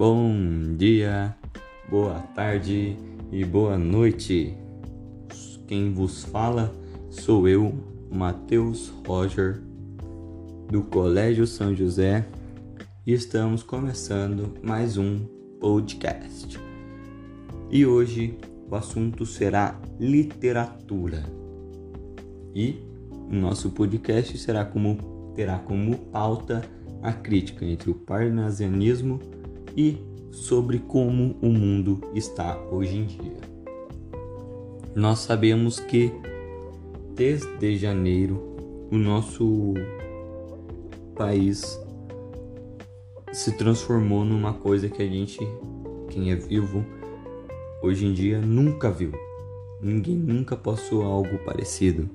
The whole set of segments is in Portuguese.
Bom dia, boa tarde e boa noite. Quem vos fala sou eu, Matheus Roger, do Colégio São José, e estamos começando mais um podcast. E hoje o assunto será literatura. E nosso podcast será como terá como pauta a crítica entre o parnasianismo e sobre como o mundo está hoje em dia. Nós sabemos que desde janeiro o nosso país se transformou numa coisa que a gente, quem é vivo, hoje em dia nunca viu. Ninguém nunca passou algo parecido.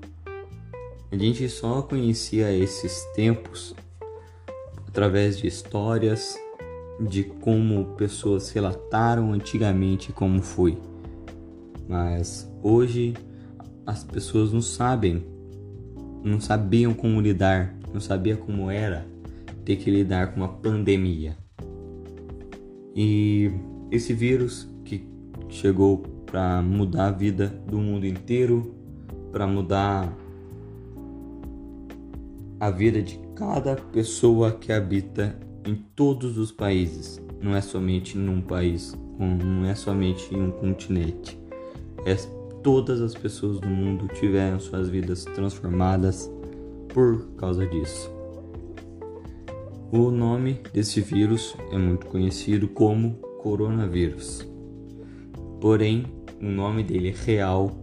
A gente só conhecia esses tempos através de histórias, de como pessoas relataram antigamente como foi. Mas hoje as pessoas não sabem, não sabiam como lidar, não sabia como era ter que lidar com uma pandemia. E esse vírus que chegou para mudar a vida do mundo inteiro, para mudar a vida de cada pessoa que habita em todos os países. Não é somente num país, não é somente em um continente. É, todas as pessoas do mundo tiveram suas vidas transformadas por causa disso. O nome desse vírus é muito conhecido como coronavírus. Porém, o nome dele real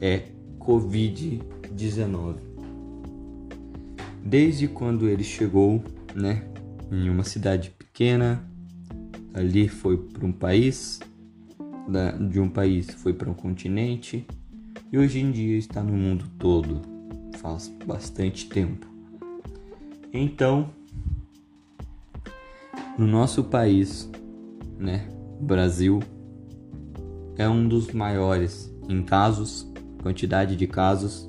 é Covid-19. Desde quando ele chegou, né, em uma cidade pequena, ali foi para um país, de um país foi para um continente. E hoje em dia está no mundo todo, faz bastante tempo. Então, no nosso país, né, Brasil, é um dos maiores em casos, quantidade de casos,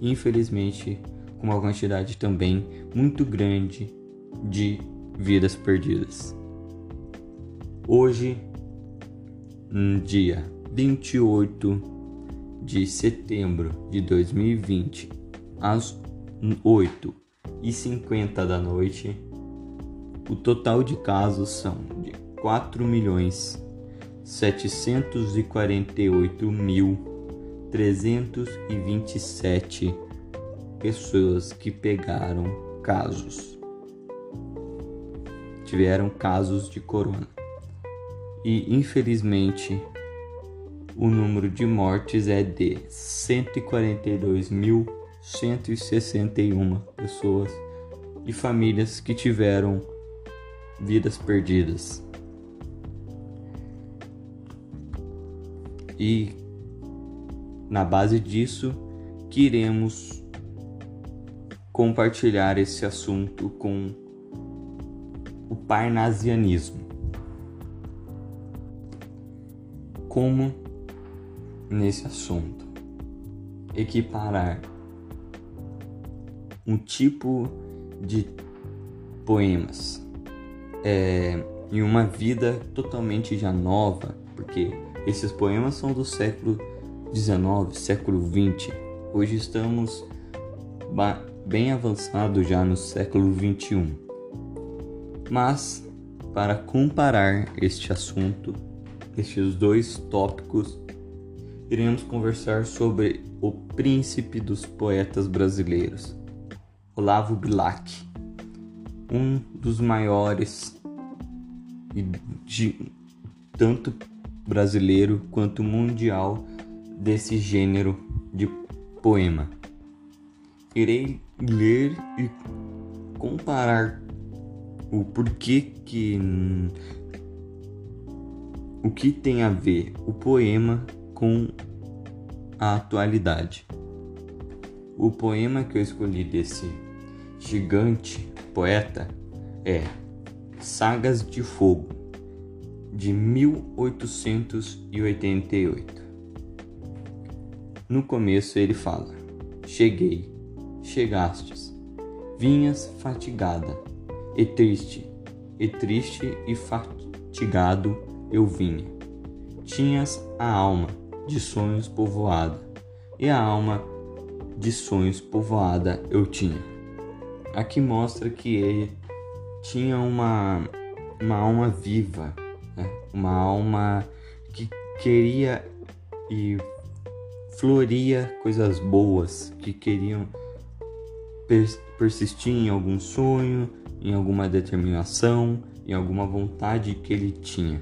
infelizmente com uma quantidade também muito grande de vidas perdidas. Hoje, dia 28 de setembro de 2020, às 8 e 50 da noite, o total de casos são de 4 milhões 748 mil 327 pessoas que pegaram casos. Tiveram casos de corona. E infelizmente o número de mortes é de 142.161 pessoas e famílias que tiveram vidas perdidas. E na base disso, queremos compartilhar esse assunto com o parnasianismo. Como nesse assunto equiparar um tipo de poemas é, em uma vida totalmente já nova, porque esses poemas são do século XIX, século XX. Hoje estamos bem avançado já no século 21. Mas, para comparar este assunto, estes dois tópicos, iremos conversar sobre o príncipe dos poetas brasileiros, Olavo Bilac, um dos maiores de tanto brasileiro quanto mundial desse gênero de poema. Irei ler e comparar o porquê que o que tem a ver o poema com a atualidade. O poema que eu escolhi desse gigante poeta é Sagas de Fogo, de 1888. No começo ele fala: Cheguei chegastes. Vinhas fatigada, e triste, e triste e mitigado eu vinha. Tinhas a alma de sonhos povoada, e a alma de sonhos povoada eu tinha. Aqui mostra que ele tinha uma, uma alma viva, né? uma alma que queria e floria coisas boas, que queriam persistir em algum sonho, em alguma determinação, em alguma vontade que ele tinha.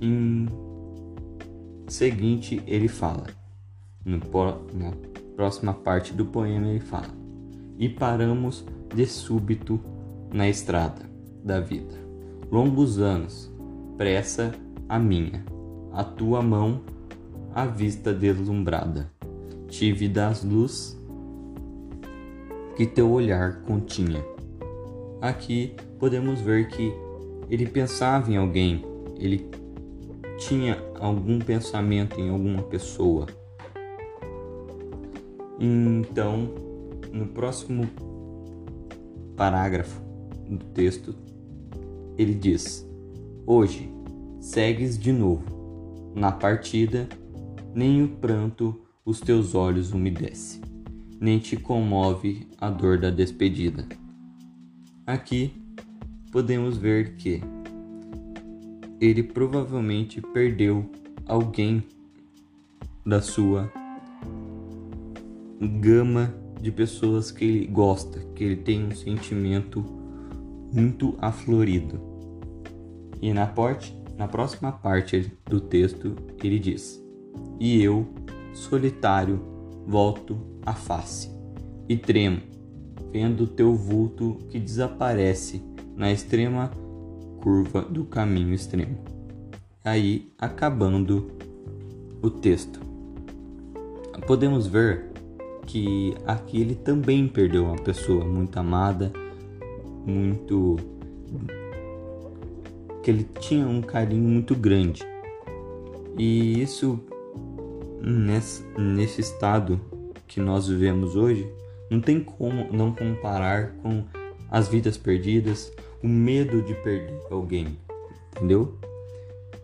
Em seguinte, ele fala, no, na próxima parte do poema, ele fala: E paramos de súbito na estrada da vida. Longos anos, pressa a minha, a tua mão, a vista deslumbrada. Tive das luz que teu olhar continha. Aqui podemos ver que ele pensava em alguém, ele tinha algum pensamento em alguma pessoa. Então, no próximo parágrafo do texto, ele diz: Hoje segues de novo. Na partida, nem o pranto os teus olhos umedece nem te comove a dor da despedida. Aqui podemos ver que ele provavelmente perdeu alguém da sua gama de pessoas que ele gosta, que ele tem um sentimento muito aflorido. E na, parte, na próxima parte do texto ele diz: E eu, solitário, volto a face e tremo, vendo teu vulto que desaparece na extrema curva do caminho extremo. Aí, acabando o texto, podemos ver que aqui ele também perdeu uma pessoa muito amada, muito que ele tinha um carinho muito grande. E isso nesse, nesse estado que nós vivemos hoje, não tem como não comparar com as vidas perdidas, o medo de perder alguém, entendeu?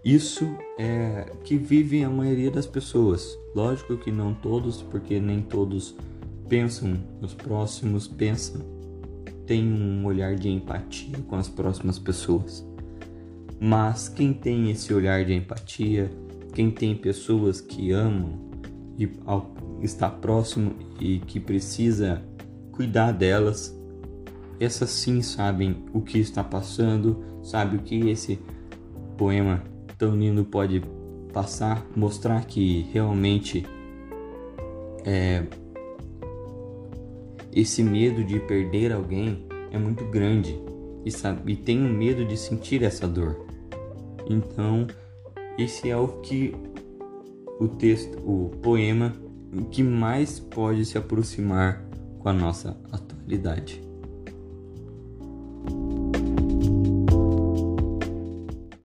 Isso é que vive a maioria das pessoas. Lógico que não todos, porque nem todos pensam nos próximos, pensam, tem um olhar de empatia com as próximas pessoas. Mas quem tem esse olhar de empatia, quem tem pessoas que amam e ao está próximo e que precisa cuidar delas, essas sim sabem o que está passando, sabe o que esse poema tão lindo pode passar, mostrar que realmente é, esse medo de perder alguém é muito grande e, sabe, e um medo de sentir essa dor. Então, esse é o que o texto, o poema que mais pode se aproximar com a nossa atualidade.